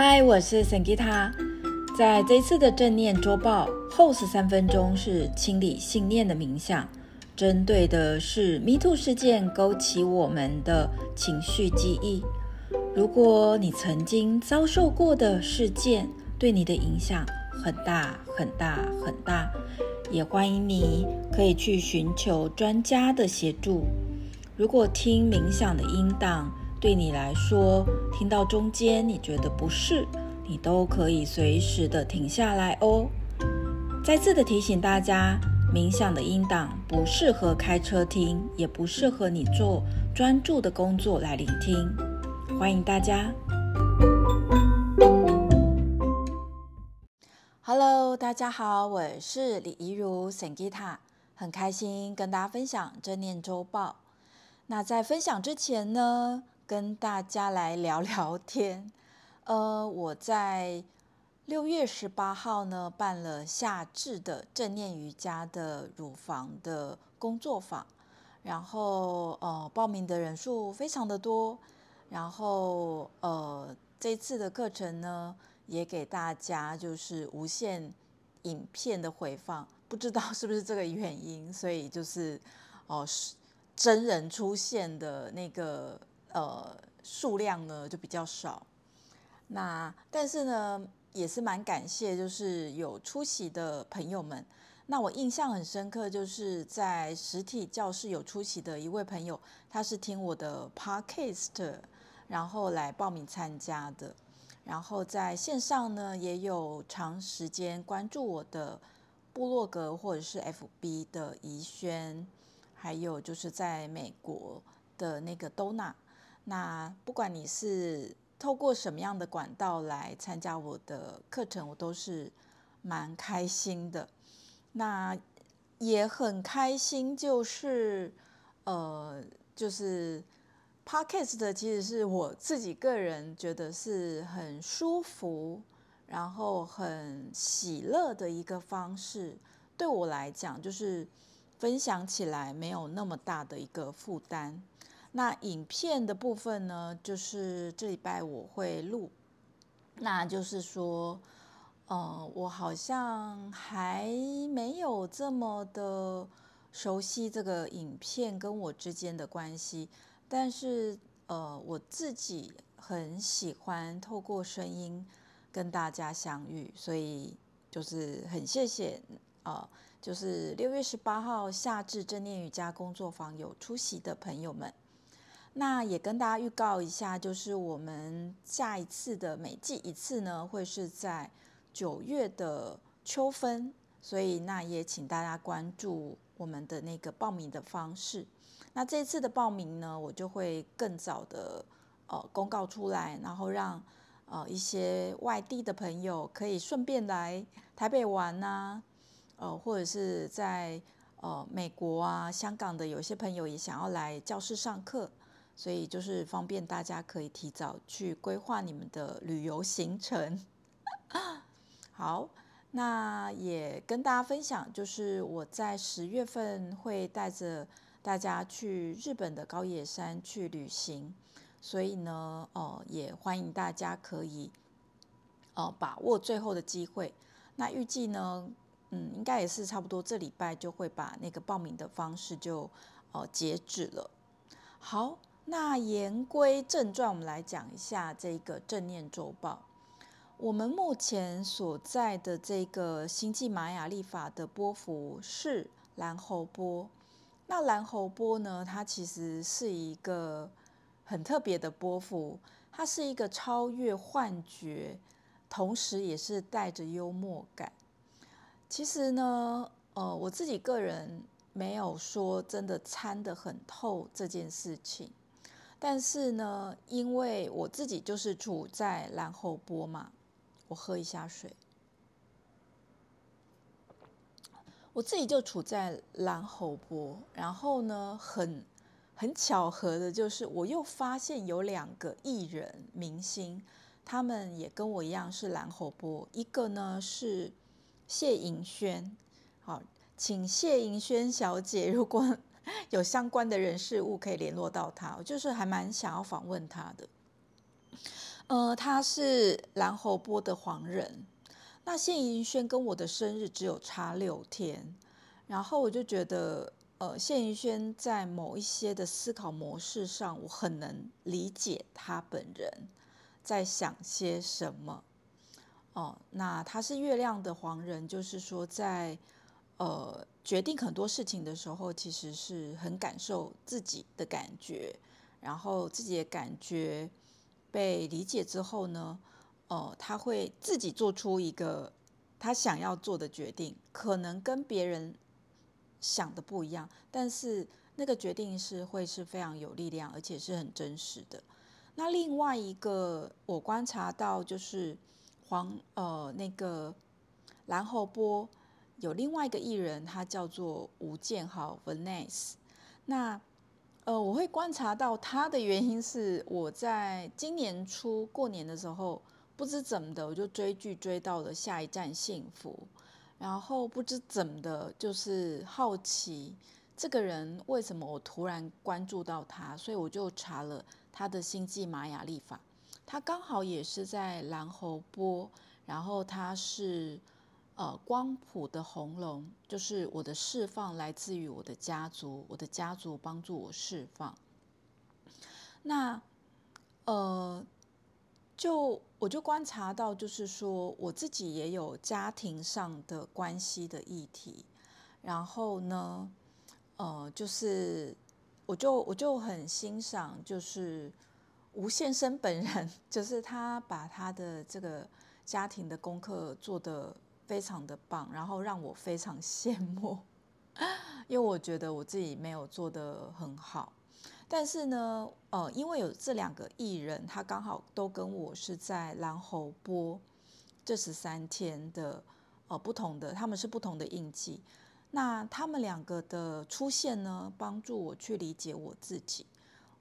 嗨，我是 Sangita。在这一次的正念周报后十三分钟是清理信念的冥想，针对的是 MeToo 事件勾起我们的情绪记忆。如果你曾经遭受过的事件对你的影响很大很大很大，也欢迎你可以去寻求专家的协助。如果听冥想的音档对你来说，听到中间你觉得不适，你都可以随时的停下来哦。再次的提醒大家，冥想的音档不适合开车听，也不适合你做专注的工作来聆听。欢迎大家。Hello，大家好，我是李怡如 Sangita，很开心跟大家分享正念周报。那在分享之前呢，跟大家来聊聊天。呃，我在六月十八号呢办了夏至的正念瑜伽的乳房的工作坊，然后呃报名的人数非常的多，然后呃这次的课程呢也给大家就是无限影片的回放，不知道是不是这个原因，所以就是哦是。真人出现的那个呃数量呢就比较少，那但是呢也是蛮感谢，就是有出席的朋友们。那我印象很深刻，就是在实体教室有出席的一位朋友，他是听我的 podcast，然后来报名参加的。然后在线上呢也有长时间关注我的部落格或者是 FB 的怡萱。还有就是在美国的那个 Donna，那不管你是透过什么样的管道来参加我的课程，我都是蛮开心的。那也很开心，就是呃，就是 Podcast 的，其实是我自己个人觉得是很舒服，然后很喜乐的一个方式。对我来讲，就是。分享起来没有那么大的一个负担。那影片的部分呢，就是这礼拜我会录。那就是说，呃，我好像还没有这么的熟悉这个影片跟我之间的关系，但是呃，我自己很喜欢透过声音跟大家相遇，所以就是很谢谢呃。就是六月十八号夏至正念瑜伽工作坊有出席的朋友们，那也跟大家预告一下，就是我们下一次的每季一次呢，会是在九月的秋分，所以那也请大家关注我们的那个报名的方式。那这次的报名呢，我就会更早的呃公告出来，然后让呃一些外地的朋友可以顺便来台北玩呐。呃，或者是在呃美国啊、香港的有些朋友也想要来教室上课，所以就是方便大家可以提早去规划你们的旅游行程。好，那也跟大家分享，就是我在十月份会带着大家去日本的高野山去旅行，所以呢，哦，也欢迎大家可以哦把握最后的机会。那预计呢，嗯，应该也是差不多，这礼拜就会把那个报名的方式就哦截止了。好，那言归正传，我们来讲一下这个正念周报。我们目前所在的这个星际玛雅历法的波幅是蓝猴波。那蓝猴波呢，它其实是一个很特别的波幅，它是一个超越幻觉，同时也是带着幽默感。其实呢，呃，我自己个人没有说真的参得很透这件事情，但是呢，因为我自己就是处在蓝猴波嘛，我喝一下水，我自己就处在蓝猴波，然后呢，很很巧合的就是，我又发现有两个艺人明星，他们也跟我一样是蓝猴波，一个呢是。谢盈萱，好，请谢盈萱小姐，如果有相关的人事物可以联络到他，我就是还蛮想要访问他的。呃，他是蓝猴波的黄人。那谢盈萱跟我的生日只有差六天，然后我就觉得，呃，谢盈萱在某一些的思考模式上，我很能理解他本人在想些什么。哦，那他是月亮的黄人，就是说在呃决定很多事情的时候，其实是很感受自己的感觉，然后自己的感觉被理解之后呢，哦，他会自己做出一个他想要做的决定，可能跟别人想的不一样，但是那个决定是会是非常有力量，而且是很真实的。那另外一个我观察到就是黄呃那个蓝猴波有另外一个艺人，他叫做吴建豪 Vaness。那呃我会观察到他的原因是我在今年初过年的时候。不知怎么的，我就追剧追到了下一站幸福，然后不知怎么的，就是好奇这个人为什么我突然关注到他，所以我就查了他的星际玛雅历法，他刚好也是在蓝猴波，然后他是呃光谱的红龙，就是我的释放来自于我的家族，我的家族帮助我释放，那呃。就我就观察到，就是说我自己也有家庭上的关系的议题，然后呢，呃，就是我就我就很欣赏，就是吴先生本人，就是他把他的这个家庭的功课做得非常的棒，然后让我非常羡慕，因为我觉得我自己没有做得很好。但是呢，呃，因为有这两个艺人，他刚好都跟我是在蓝猴波这十三天的，呃，不同的，他们是不同的印记。那他们两个的出现呢，帮助我去理解我自己。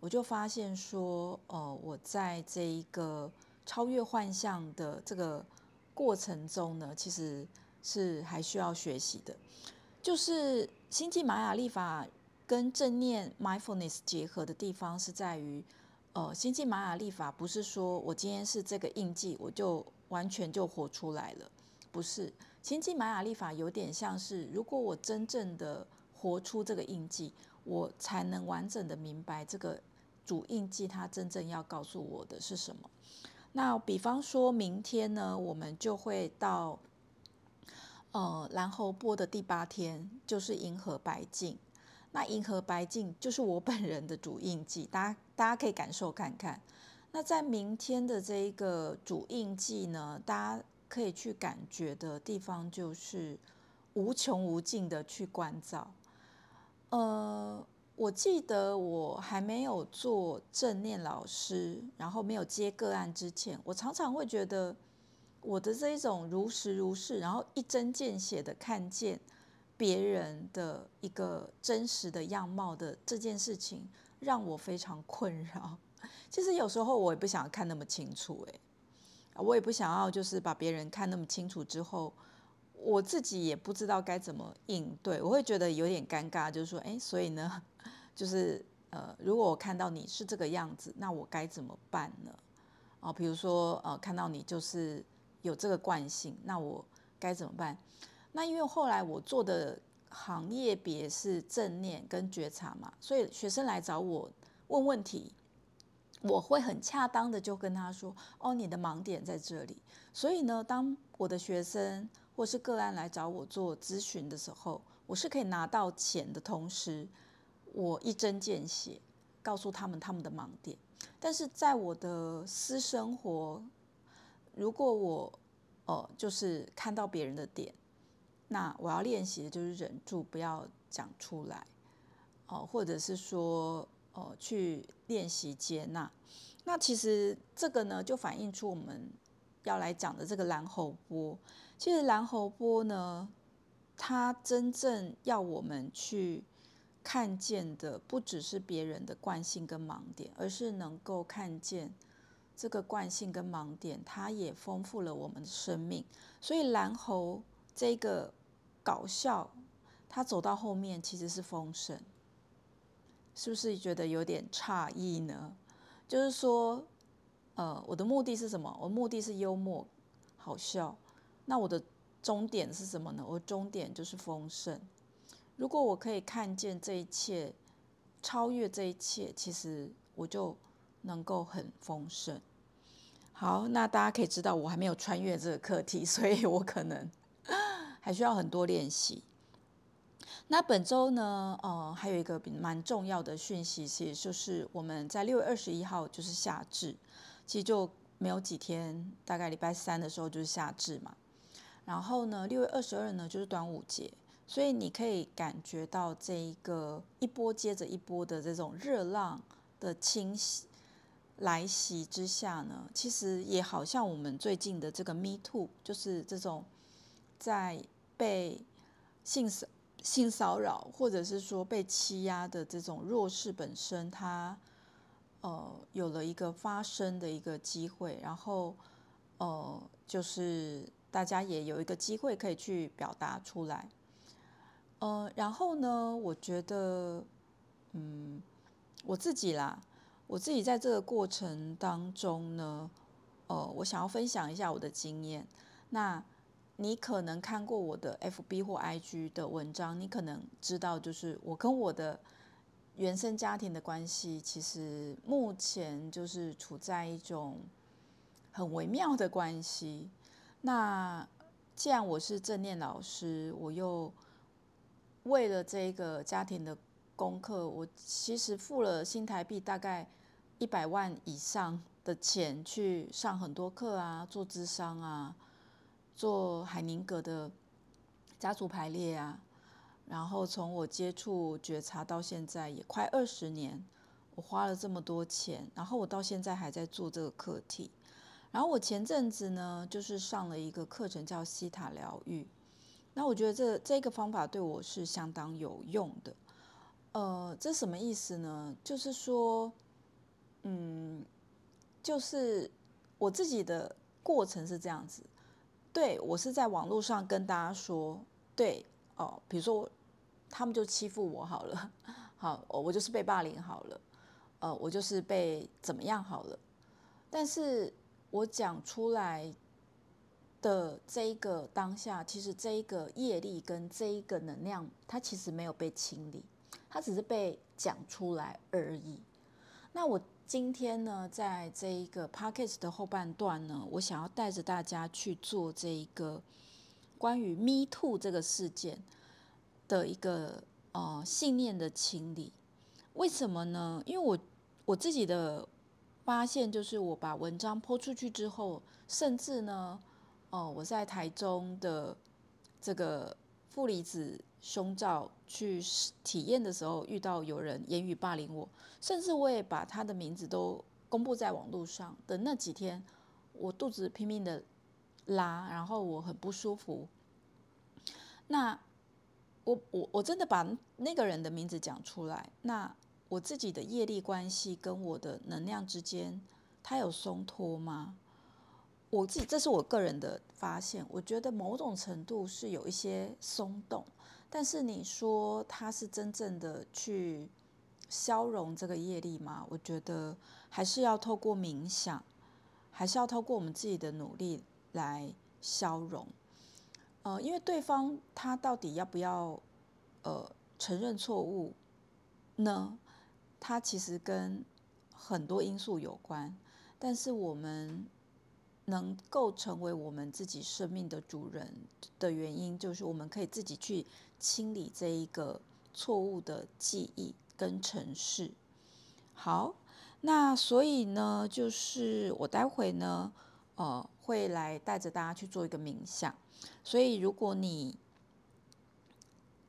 我就发现说，呃，我在这一个超越幻象的这个过程中呢，其实是还需要学习的。就是星际玛雅历法。跟正念 mindfulness 结合的地方是在于，呃，星际玛雅历法不是说我今天是这个印记，我就完全就活出来了，不是。星际玛雅历法有点像是，如果我真正的活出这个印记，我才能完整的明白这个主印记它真正要告诉我的是什么。那比方说明天呢，我们就会到，呃，蓝猴波的第八天，就是银河白镜。那银河白镜就是我本人的主印记，大家大家可以感受看看。那在明天的这一个主印记呢，大家可以去感觉的地方就是无穷无尽的去关照。呃，我记得我还没有做正念老师，然后没有接个案之前，我常常会觉得我的这一种如实如是，然后一针见血的看见。别人的一个真实的样貌的这件事情让我非常困扰。其实有时候我也不想看那么清楚，诶，我也不想要就是把别人看那么清楚之后，我自己也不知道该怎么应对，我会觉得有点尴尬，就是说，诶，所以呢，就是呃，如果我看到你是这个样子，那我该怎么办呢？哦，比如说呃，看到你就是有这个惯性，那我该怎么办？那因为后来我做的行业别是正念跟觉察嘛，所以学生来找我问问题，我会很恰当的就跟他说：“哦，你的盲点在这里。”所以呢，当我的学生或是个案来找我做咨询的时候，我是可以拿到钱的同时，我一针见血告诉他们他们的盲点。但是在我的私生活，如果我呃就是看到别人的点。那我要练习的就是忍住不要讲出来，哦，或者是说，哦，去练习接纳。那其实这个呢，就反映出我们要来讲的这个蓝喉波。其实蓝喉波呢，它真正要我们去看见的，不只是别人的惯性跟盲点，而是能够看见这个惯性跟盲点，它也丰富了我们的生命。所以蓝猴这个。搞笑，他走到后面其实是丰盛，是不是觉得有点诧异呢？就是说，呃，我的目的是什么？我目的是幽默、好笑。那我的终点是什么呢？我终点就是丰盛。如果我可以看见这一切，超越这一切，其实我就能够很丰盛。好，那大家可以知道，我还没有穿越这个课题，所以我可能还需要很多练习。那本周呢，呃，还有一个蛮重要的讯息，其实就是我们在六月二十一号就是夏至，其实就没有几天，大概礼拜三的时候就是夏至嘛。然后呢，六月二十二呢就是端午节，所以你可以感觉到这一个一波接着一波的这种热浪的侵袭来袭之下呢，其实也好像我们最近的这个 Me Too，就是这种在被性骚性骚扰，或者是说被欺压的这种弱势本身，它呃有了一个发声的一个机会，然后呃就是大家也有一个机会可以去表达出来，呃，然后呢，我觉得嗯我自己啦，我自己在这个过程当中呢，呃，我想要分享一下我的经验，那。你可能看过我的 FB 或 IG 的文章，你可能知道，就是我跟我的原生家庭的关系，其实目前就是处在一种很微妙的关系。那既然我是正念老师，我又为了这个家庭的功课，我其实付了新台币大概一百万以上的钱去上很多课啊，做智商啊。做海宁格的家族排列啊，然后从我接触觉察到现在也快二十年，我花了这么多钱，然后我到现在还在做这个课题。然后我前阵子呢，就是上了一个课程叫西塔疗愈，那我觉得这这个方法对我是相当有用的。呃，这什么意思呢？就是说，嗯，就是我自己的过程是这样子。对，我是在网络上跟大家说，对哦，比如说他们就欺负我好了，好，我就是被霸凌好了，呃，我就是被怎么样好了，但是我讲出来的这一个当下，其实这一个业力跟这一个能量，它其实没有被清理，它只是被讲出来而已。那我。今天呢，在这一个 podcast 的后半段呢，我想要带着大家去做这一个关于 Me Too 这个事件的一个呃信念的清理。为什么呢？因为我我自己的发现就是，我把文章 po 出去之后，甚至呢，哦、我在台中的这个负离子胸罩去体验的时候，遇到有人言语霸凌我，甚至我也把他的名字都公布在网络上的那几天，我肚子拼命的拉，然后我很不舒服。那我我我真的把那个人的名字讲出来，那我自己的业力关系跟我的能量之间，它有松脱吗？我自己这是我个人的发现，我觉得某种程度是有一些松动。但是你说他是真正的去消融这个业力吗？我觉得还是要透过冥想，还是要透过我们自己的努力来消融。呃，因为对方他到底要不要呃承认错误呢？他其实跟很多因素有关。但是我们能够成为我们自己生命的主人的原因，就是我们可以自己去。清理这一个错误的记忆跟城市。好，那所以呢，就是我待会呢，呃，会来带着大家去做一个冥想。所以如果你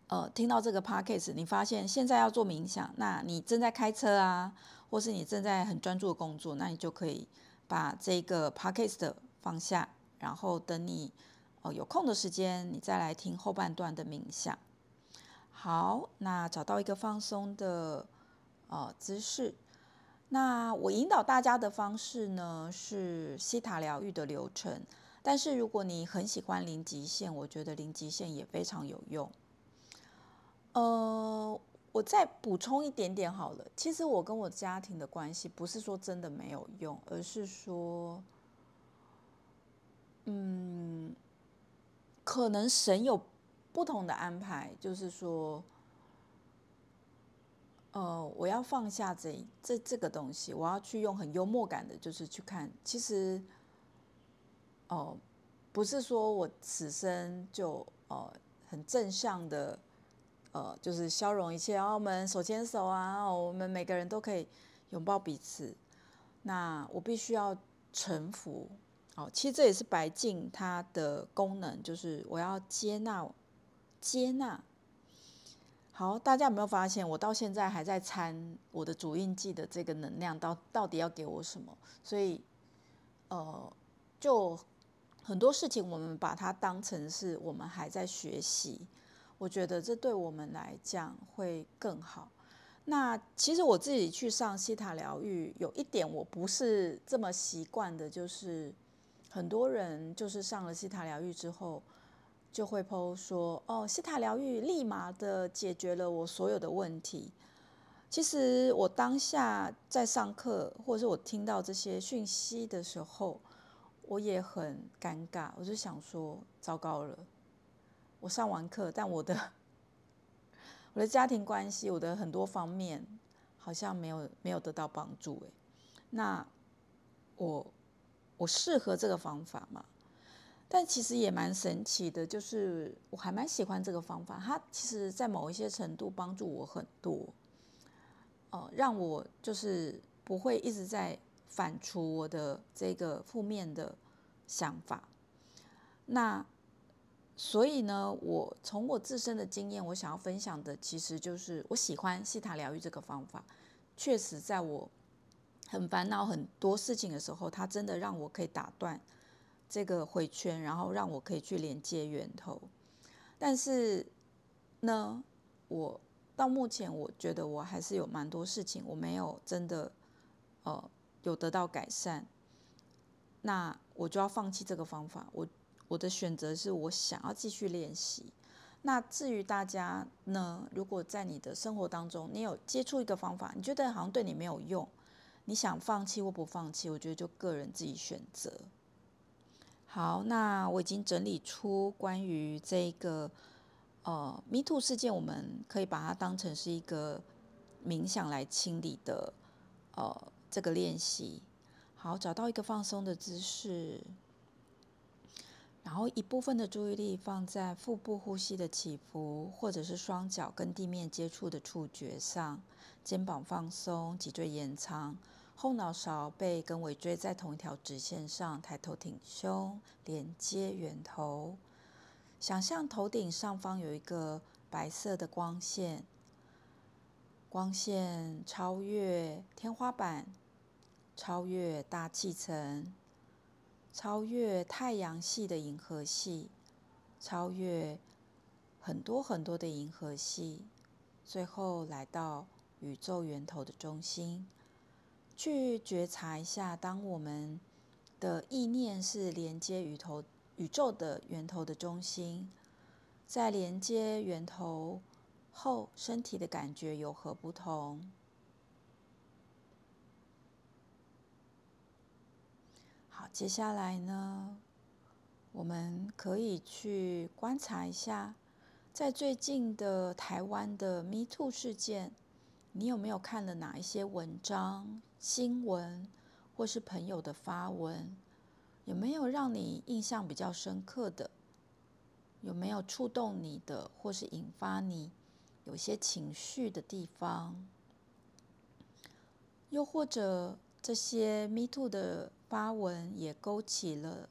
呃听到这个 podcast，你发现现在要做冥想，那你正在开车啊，或是你正在很专注的工作，那你就可以把这个 podcast 放下，然后等你。哦，有空的时间你再来听后半段的冥想。好，那找到一个放松的呃姿势。那我引导大家的方式呢是西塔疗愈的流程，但是如果你很喜欢零极限，我觉得零极限也非常有用。呃，我再补充一点点好了。其实我跟我家庭的关系不是说真的没有用，而是说，嗯，可能神有不同的安排，就是说，呃，我要放下这这这个东西，我要去用很幽默感的，就是去看，其实，哦、不是说我此生就呃很正向的。呃，就是消融一切，然后我们手牵手啊，我们每个人都可以拥抱彼此。那我必须要臣服，哦，其实这也是白镜它的功能，就是我要接纳，接纳。好，大家有没有发现，我到现在还在参我的主印记的这个能量，到到底要给我什么？所以，呃，就很多事情，我们把它当成是我们还在学习。我觉得这对我们来讲会更好。那其实我自己去上西塔疗愈，有一点我不是这么习惯的，就是很多人就是上了西塔疗愈之后，就会 po 说：“哦，西塔疗愈立马的解决了我所有的问题。”其实我当下在上课，或者是我听到这些讯息的时候，我也很尴尬，我就想说：“糟糕了。”我上完课，但我的我的家庭关系，我的很多方面好像没有没有得到帮助哎。那我我适合这个方法吗？但其实也蛮神奇的，就是我还蛮喜欢这个方法。它其实在某一些程度帮助我很多，呃，让我就是不会一直在反刍我的这个负面的想法。那。所以呢，我从我自身的经验，我想要分享的，其实就是我喜欢希塔疗愈这个方法。确实，在我很烦恼很多事情的时候，它真的让我可以打断这个回圈，然后让我可以去连接源头。但是呢，我到目前，我觉得我还是有蛮多事情我没有真的呃有得到改善，那我就要放弃这个方法。我。我的选择是我想要继续练习。那至于大家呢？如果在你的生活当中，你有接触一个方法，你觉得好像对你没有用，你想放弃或不放弃，我觉得就个人自己选择。好，那我已经整理出关于这个呃 Me Too 事件，我们可以把它当成是一个冥想来清理的呃这个练习。好，找到一个放松的姿势。然后一部分的注意力放在腹部呼吸的起伏，或者是双脚跟地面接触的触觉上，肩膀放松，脊椎延长，后脑勺背跟尾椎在同一条直线上，抬头挺胸，连接源头。想象头顶上方有一个白色的光线，光线超越天花板，超越大气层。超越太阳系的银河系，超越很多很多的银河系，最后来到宇宙源头的中心，去觉察一下，当我们的意念是连接宇宙宇宙的源头的中心，在连接源头后，身体的感觉有何不同？接下来呢，我们可以去观察一下，在最近的台湾的 Me Too 事件，你有没有看了哪一些文章、新闻，或是朋友的发文？有没有让你印象比较深刻的？有没有触动你的，或是引发你有些情绪的地方？又或者这些 Me Too 的？发文也勾起了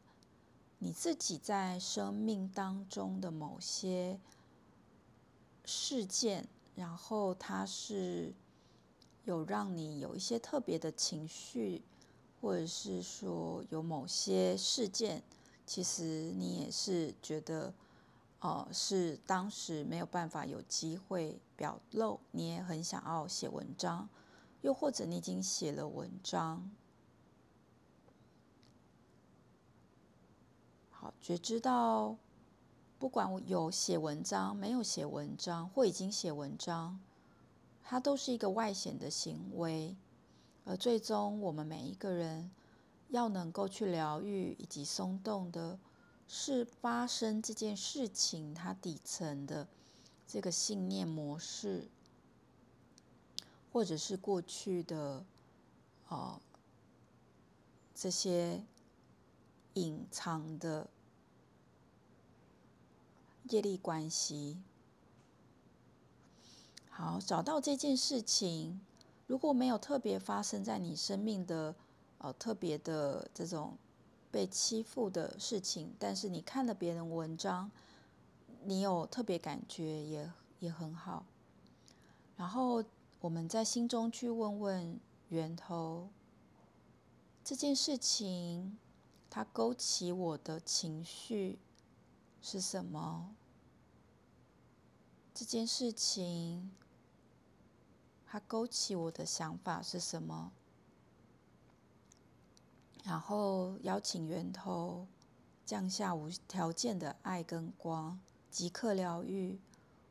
你自己在生命当中的某些事件，然后它是有让你有一些特别的情绪，或者是说有某些事件，其实你也是觉得，哦，是当时没有办法有机会表露，你也很想要写文章，又或者你已经写了文章。好觉知到，不管有写文章、没有写文章，或已经写文章，它都是一个外显的行为，而最终我们每一个人要能够去疗愈以及松动的，是发生这件事情它底层的这个信念模式，或者是过去的哦这些隐藏的业力关系。好，找到这件事情，如果没有特别发生在你生命的，呃，特别的这种被欺负的事情，但是你看了别人文章，你有特别感觉也也很好。然后我们在心中去问问源头，这件事情它勾起我的情绪是什么？这件事情。它勾起我的想法是什么？然后邀请源头降下无条件的爱跟光，即刻疗愈。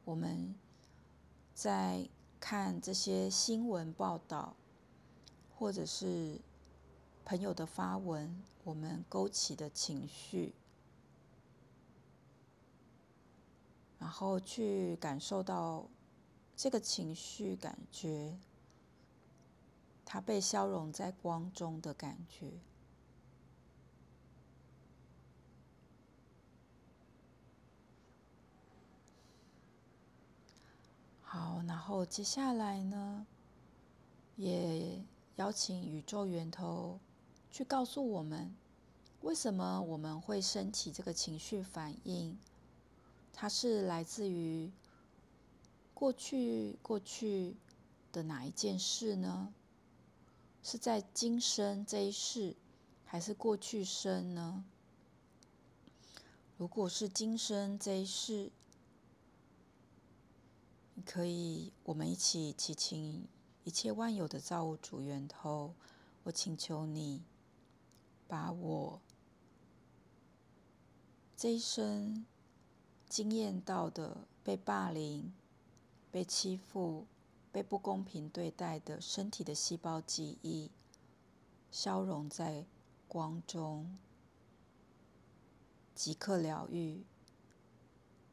我们在看这些新闻报道，或者是朋友的发文，我们勾起的情绪，然后去感受到。这个情绪感觉，它被消融在光中的感觉。好，然后接下来呢，也邀请宇宙源头去告诉我们，为什么我们会升起这个情绪反应？它是来自于。过去过去的哪一件事呢？是在今生这一世，还是过去生呢？如果是今生这一世，你可以，我们一起祈请一切万有的造物主源头，我请求你，把我这一生经验到的被霸凌。被欺负、被不公平对待的身体的细胞记忆，消融在光中，即刻疗愈，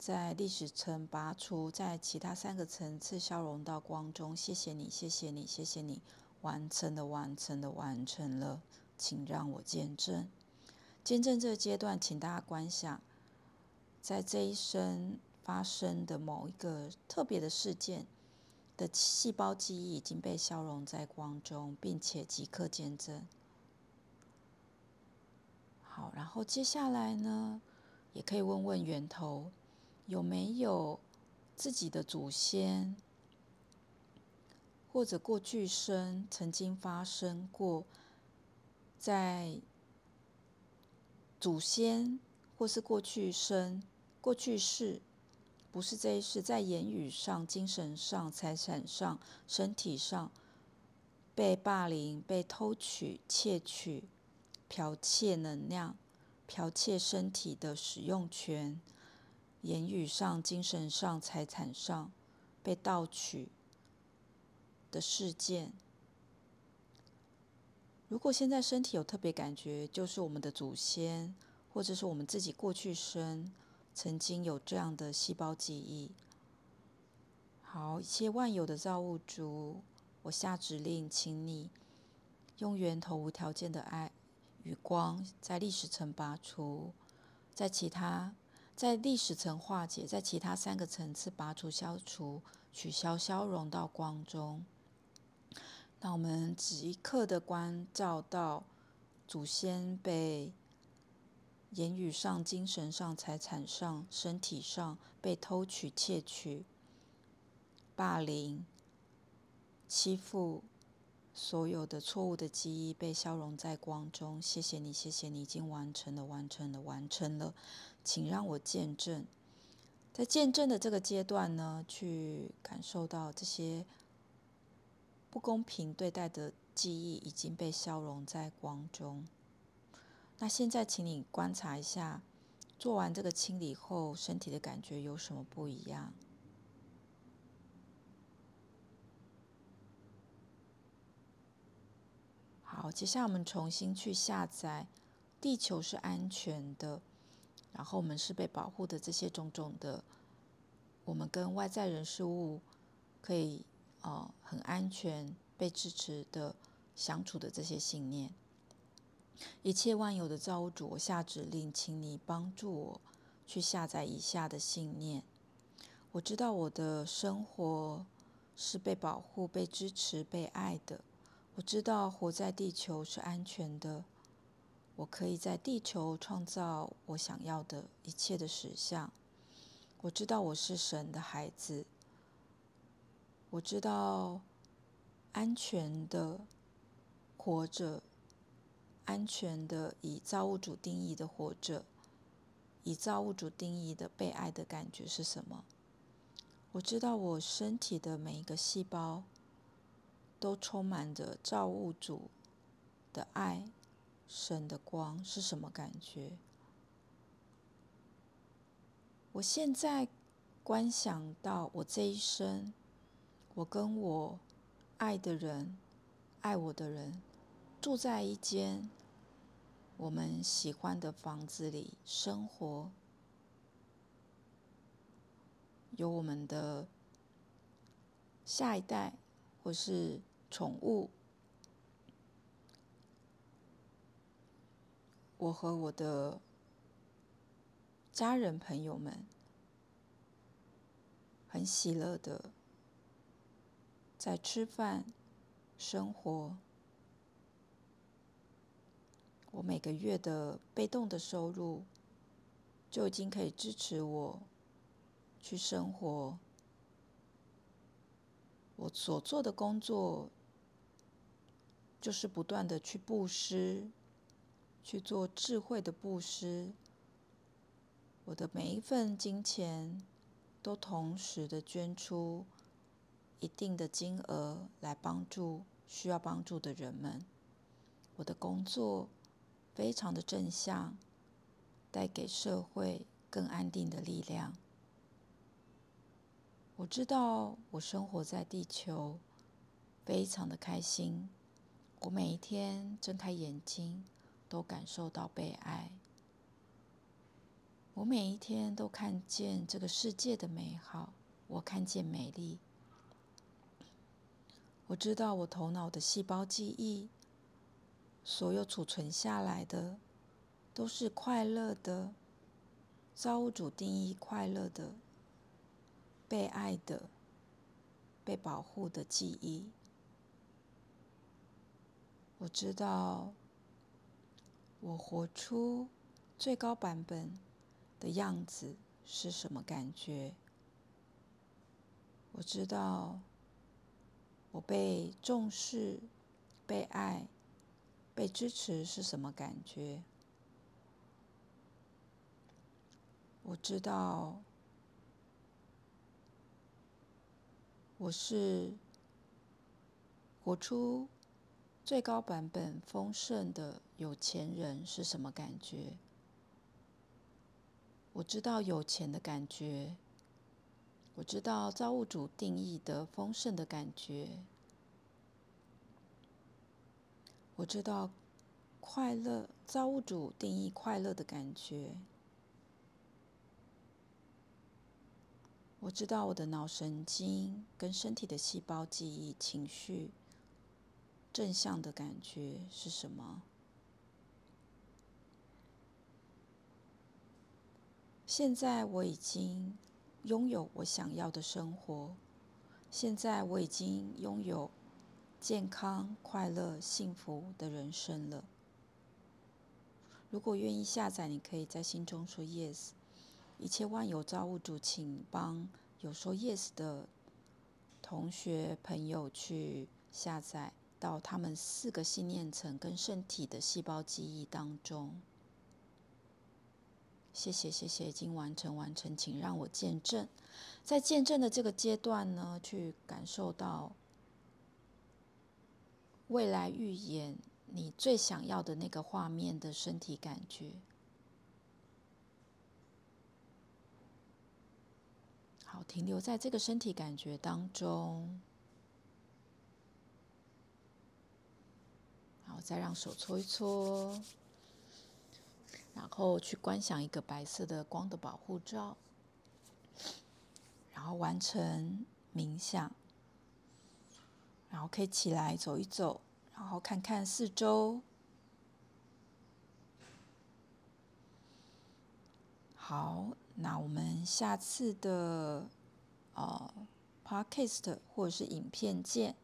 在历史层拔除，在其他三个层次消融到光中。谢谢你，谢谢你，谢谢你，完成了，完成了，完成了，请让我见证，见证这个阶段，请大家观想，在这一生。发生的某一个特别的事件的细胞记忆已经被消融在光中，并且即刻见证。好，然后接下来呢，也可以问问源头，有没有自己的祖先或者过去生曾经发生过，在祖先或是过去生、过去世。不是这一世，在言语上、精神上、财产上、身体上被霸凌、被偷取、窃取、剽窃能量、剽窃身体的使用权，言语上、精神上、财产上被盗取的事件。如果现在身体有特别感觉，就是我们的祖先，或者是我们自己过去生。曾经有这样的细胞记忆。好，一切万有的造物主，我下指令，请你用源头无条件的爱与光，在历史层拔除，在其他在历史层化解，在其他三个层次拔除、消除、取消、消融到光中。那我们即刻的关照到祖先被。言语上、精神上、财产上、身体上被偷取、窃取、霸凌、欺负，所有的错误的记忆被消融在光中。谢谢你，谢谢你，已经完成了，完成了，完成了。请让我见证。在见证的这个阶段呢去感受到这些不公平对待的记忆已经被消融在光中。那现在请你观察一下做完这个清理后身体的感觉有什么不一样？好接下来我们重新去下载。地球是安全的然后我们是被保护的，这些种种的，我们跟外在人事物可以呃很安全、被支持的相处的这些信念。一切万有的造物主，我下指令，请你帮助我去下载以下的信念。我知道我的生活是被保护、被支持、被爱的。我知道活在地球是安全的。我可以在地球创造我想要的一切的实相。我知道我是神的孩子。我知道安全的活着，安全的以造物主定义的活着，以造物主定义的被爱的感觉是什么？我知道我身体的每一个细胞都充满着造物主的爱，神的光是什么感觉？我现在观想到我这一生，我跟我爱的人、爱我的人住在一间我们喜欢的房子里生活。有我们的下一代，或是宠物，我和我的家人朋友们很喜乐的在吃饭、生活。我每个月的被动的收入就已经可以支持我。去生活，我所做的工作就是不断的去布施，去做智慧的布施。我的每一份金钱都同时的捐出一定的金额来帮助需要帮助的人们。我的工作非常的正向，带给社会更安定的力量。我知道我生活在地球，非常的开心。我每一天睁开眼睛，都感受到被爱。我每一天都看见这个世界的美好，我看见美丽。我知道我头脑的细胞记忆，所有储存下来的，都是快乐的，造物主定义快乐的。被爱的、被保护的记忆，我知道，我活出最高版本的样子是什么感觉。我知道，我被重视、被爱、被支持是什么感觉。我知道。我是活出最高版本丰盛的有钱人是什么感觉？我知道有钱的感觉，我知道造物主定义的丰盛的感觉，我知道快乐，造物主定义快乐的感觉。我知道我的脑神经跟身体的细胞记忆、情绪、正向的感觉是什么？现在我已经拥有我想要的生活。现在我已经拥有健康、快乐、幸福的人生了。如果愿意下载，你可以在心中说 “yes”。一切万有造物主，请帮有说 yes 的同学朋友去下载到他们四个信念层跟身体的细胞记忆当中。谢谢，谢谢，已经完成，完成，请让我见证，在见证的这个阶段呢，去感受到未来预演你最想要的那个画面的身体感觉。好，停留在这个身体感觉当中。好，再让手搓一搓，然后去观想一个白色的光的保护罩，然后完成冥想，然后可以起来走一走，然后看看四周。好，那我们下次的呃 podcast 或者是影片见。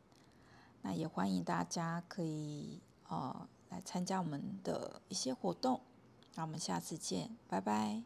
那也欢迎大家可以呃来参加我们的一些活动。那我们下次见，拜拜。